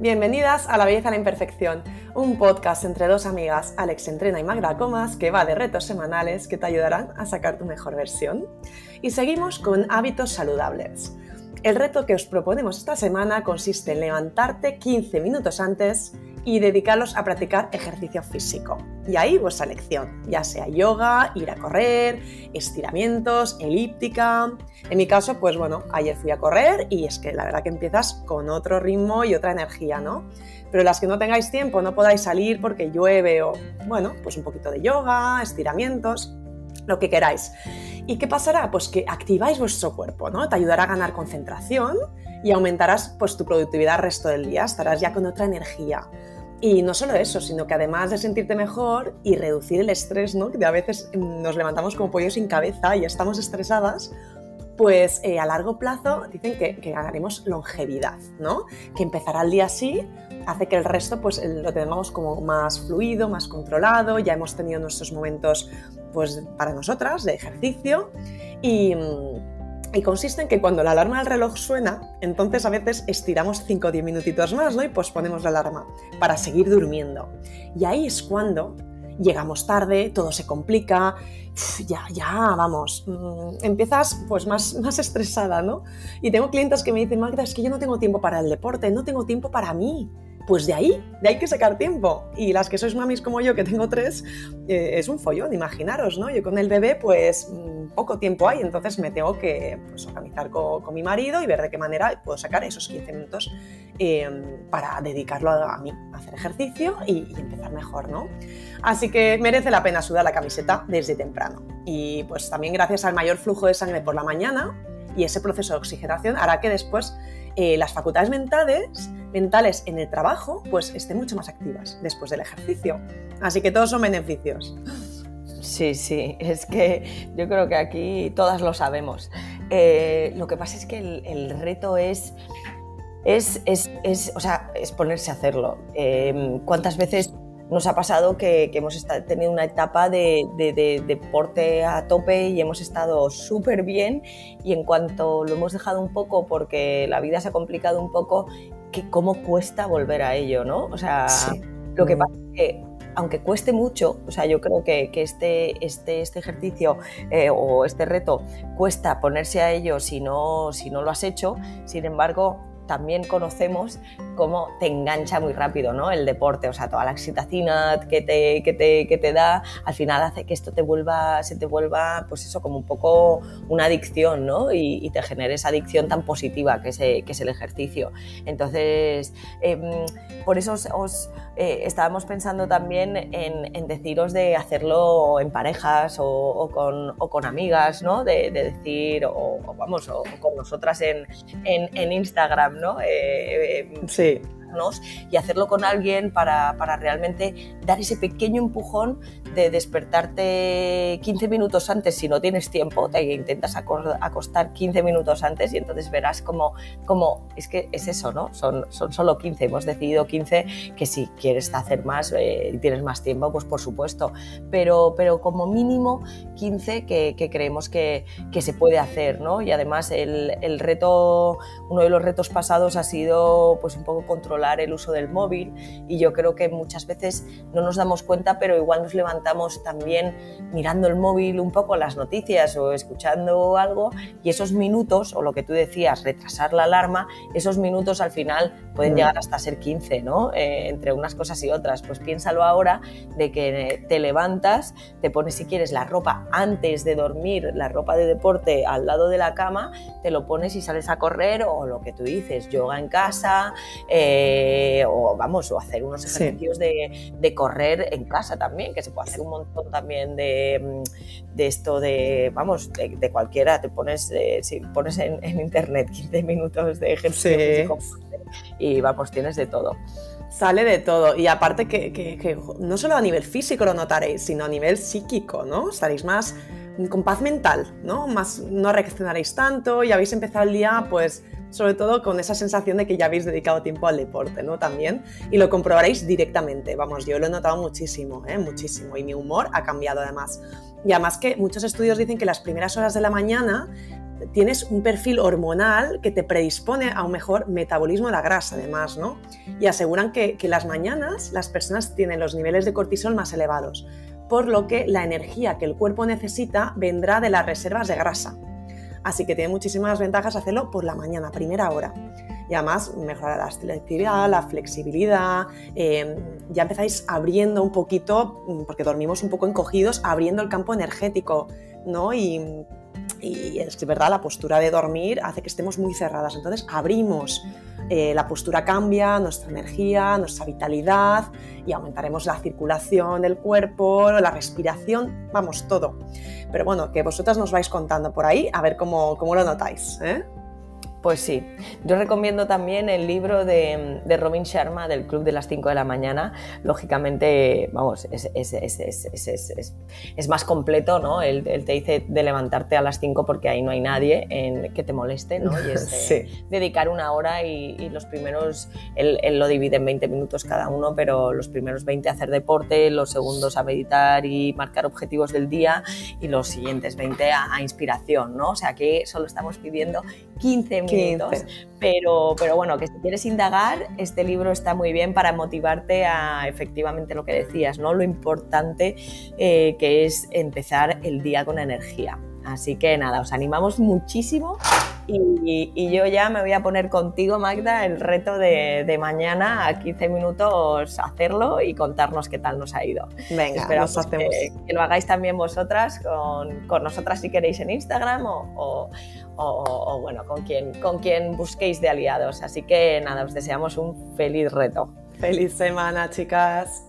Bienvenidas a La Belleza a la Imperfección, un podcast entre dos amigas, Alex Entrena y Magda Comas, que va de retos semanales que te ayudarán a sacar tu mejor versión. Y seguimos con hábitos saludables. El reto que os proponemos esta semana consiste en levantarte 15 minutos antes y dedicarlos a practicar ejercicio físico. Y ahí vuestra elección, ya sea yoga, ir a correr, estiramientos, elíptica. En mi caso, pues bueno, ayer fui a correr y es que la verdad que empiezas con otro ritmo y otra energía, ¿no? Pero las que no tengáis tiempo, no podáis salir porque llueve o, bueno, pues un poquito de yoga, estiramientos, lo que queráis. ¿Y qué pasará? Pues que activáis vuestro cuerpo, ¿no? Te ayudará a ganar concentración y aumentarás pues tu productividad el resto del día, estarás ya con otra energía. Y no solo eso, sino que además de sentirte mejor y reducir el estrés, ¿no? que a veces nos levantamos como pollos sin cabeza y estamos estresadas, pues eh, a largo plazo dicen que, que, ganaremos longevidad, ¿no? Que empezará el día así hace que el resto pues lo tengamos como más fluido, más controlado, ya hemos tenido nuestros momentos pues para nosotras de ejercicio y y consiste en que cuando la alarma del reloj suena, entonces a veces estiramos 5 o 10 minutitos más, ¿no? Y posponemos la alarma para seguir durmiendo. Y ahí es cuando llegamos tarde, todo se complica, ya, ya, vamos, mm, empiezas pues más, más estresada, ¿no? Y tengo clientes que me dicen, Magda, es que yo no tengo tiempo para el deporte, no tengo tiempo para mí pues de ahí, de ahí que sacar tiempo. Y las que sois mamis como yo, que tengo tres, eh, es un follón, imaginaros, ¿no? Yo con el bebé, pues mm, poco tiempo hay, entonces me tengo que pues, organizar con, mi marido y ver de qué manera puedo sacar esos 15 minutos em, para dedicarlo a, mí, hacer ejercicio y, y empezar mejor, ¿no? Así que merece la pena sudar la camiseta desde temprano. Y pues también gracias al mayor flujo de sangre por la mañana y ese proceso de oxigenación hará que después eh, las facultades mentales, mentales en el trabajo pues estén mucho más activas después del ejercicio. Así que todos son beneficios. Sí, sí, es que yo creo que aquí todas lo sabemos. Eh, lo que pasa es que el, reto es, es, es, o sea, es ponerse a hacerlo. Eh, ¿Cuántas veces nos ha pasado que, hemos tenido una etapa de, deporte a tope y hemos estado súper bien. Y en cuanto lo hemos dejado un poco porque la vida se ha complicado un poco, que cómo cuesta volver a ello, ¿no? O sea, lo que pasa es que aunque cueste mucho, o sea, yo creo que, este, este, este ejercicio eh, o este reto cuesta ponerse a ello si no, si no lo has hecho, sin embargo, también conocemos cómo te engancha muy rápido ¿no? el deporte, o sea, toda la excitacina que te, que te, que te da, al final hace que esto te vuelva, se te vuelva, pues eso, como un poco una adicción, ¿no? Y, te genere esa adicción tan positiva que es, que es el ejercicio. Entonces, em, por eso os, eh, estábamos pensando también en, deciros de hacerlo en parejas o, con, o con, amigas, ¿no? De, decir, o, vamos, o con nosotras en, en Instagram, ¿no? Eh, eh, sí y hacerlo con alguien para, para, realmente dar ese pequeño empujón de despertarte 15 minutos antes si no tienes tiempo, te intentas acostar 15 minutos antes y entonces verás como, como es que es eso, ¿no? Son, son solo 15, hemos decidido 15 que si quieres hacer más eh, y tienes más tiempo, pues por supuesto, pero, pero como mínimo 15 que, que creemos que, que, se puede hacer, ¿no? Y además el, el reto, uno de los retos pasados ha sido pues un poco controlar el uso del móvil y yo creo que muchas veces no nos damos cuenta, pero igual nos levantamos también mirando el móvil un poco las noticias o escuchando algo y esos minutos, o lo que tú decías, retrasar la alarma, esos minutos al final pueden mm. llegar hasta ser 15, ¿no? Eh, entre unas cosas y otras. Pues piénsalo ahora de que te levantas, te pones si quieres la ropa antes de dormir, la ropa de deporte al lado de la cama, te lo pones y sales a correr o lo que tú dices, yoga en casa, eh, eh, o vamos, o hacer unos ejercicios de, correr en casa también, que se puede hacer un montón también de, mm, de esto de, vamos, de, cualquiera, te pones, eh, si pones en, internet 15 minutos de ejercicio y vamos, tienes de todo. Sale de todo. Y aparte que, que, no solo a nivel físico lo notaréis, sino a nivel psíquico, ¿no? Estaréis más con paz mental, ¿no? Más, no reaccionaréis tanto y habéis empezado el día, pues, sobre todo con esa sensación de que ya habéis dedicado tiempo al deporte, ¿no? También, y lo comprobaréis directamente, vamos, yo lo he notado muchísimo, ¿eh? muchísimo, y mi humor ha cambiado además. Y además que muchos estudios dicen que las primeras horas de la mañana tienes un perfil hormonal que te predispone a un mejor metabolismo de la grasa, además, ¿no? Y aseguran que, que las mañanas las personas tienen los niveles de cortisol más elevados, por lo que la energía que el cuerpo necesita vendrá de las reservas de grasa. Así que tiene muchísimas ventajas hacerlo por la mañana, primera hora. Y además mejora la selectividad, la flexibilidad. Eh, ya empezáis abriendo un poquito, mm, porque dormimos un poco encogidos, abriendo el campo energético, ¿no? Y, y es verdad, la postura de dormir hace que estemos muy cerradas. Entonces abrimos eh, la postura cambia, nuestra energía, nuestra vitalidad y aumentaremos la circulación del cuerpo, la respiración, vamos, todo. Pero bueno, que vosotras nos vais contando por ahí a ver cómo, cómo lo notáis. ¿eh? Pues sí, yo recomiendo también el libro de, de, Robin Sharma del Club de las 5 de la mañana. Lógicamente, vamos, es, es, es, es más completo, ¿no? Él, él, te dice de levantarte a las 5 porque ahí no hay nadie en, que te moleste, ¿no? Y es sí. dedicar una hora y, y los primeros, él, él, lo divide en 20 minutos cada uno, pero los primeros 20 a hacer deporte, los segundos a meditar y marcar objetivos del día y los siguientes 20 a, a inspiración, ¿no? O sea que solo estamos pidiendo 15 minutos pero, pero bueno, que si quieres indagar, este libro está muy bien para motivarte a efectivamente lo que decías, ¿no? Lo importante eh, que es empezar el día con energía. Así que nada, os animamos muchísimo y, y, yo ya me voy a poner contigo, Magda, el reto de, de, mañana a 15 minutos hacerlo y contarnos qué tal nos ha ido. Venga, Esperamos que, que, lo hagáis también vosotras con, con, nosotras si queréis en Instagram o, o, o, o bueno, con quien, con quien busquéis de aliados. Así que nada, os deseamos un feliz reto. Feliz semana, chicas.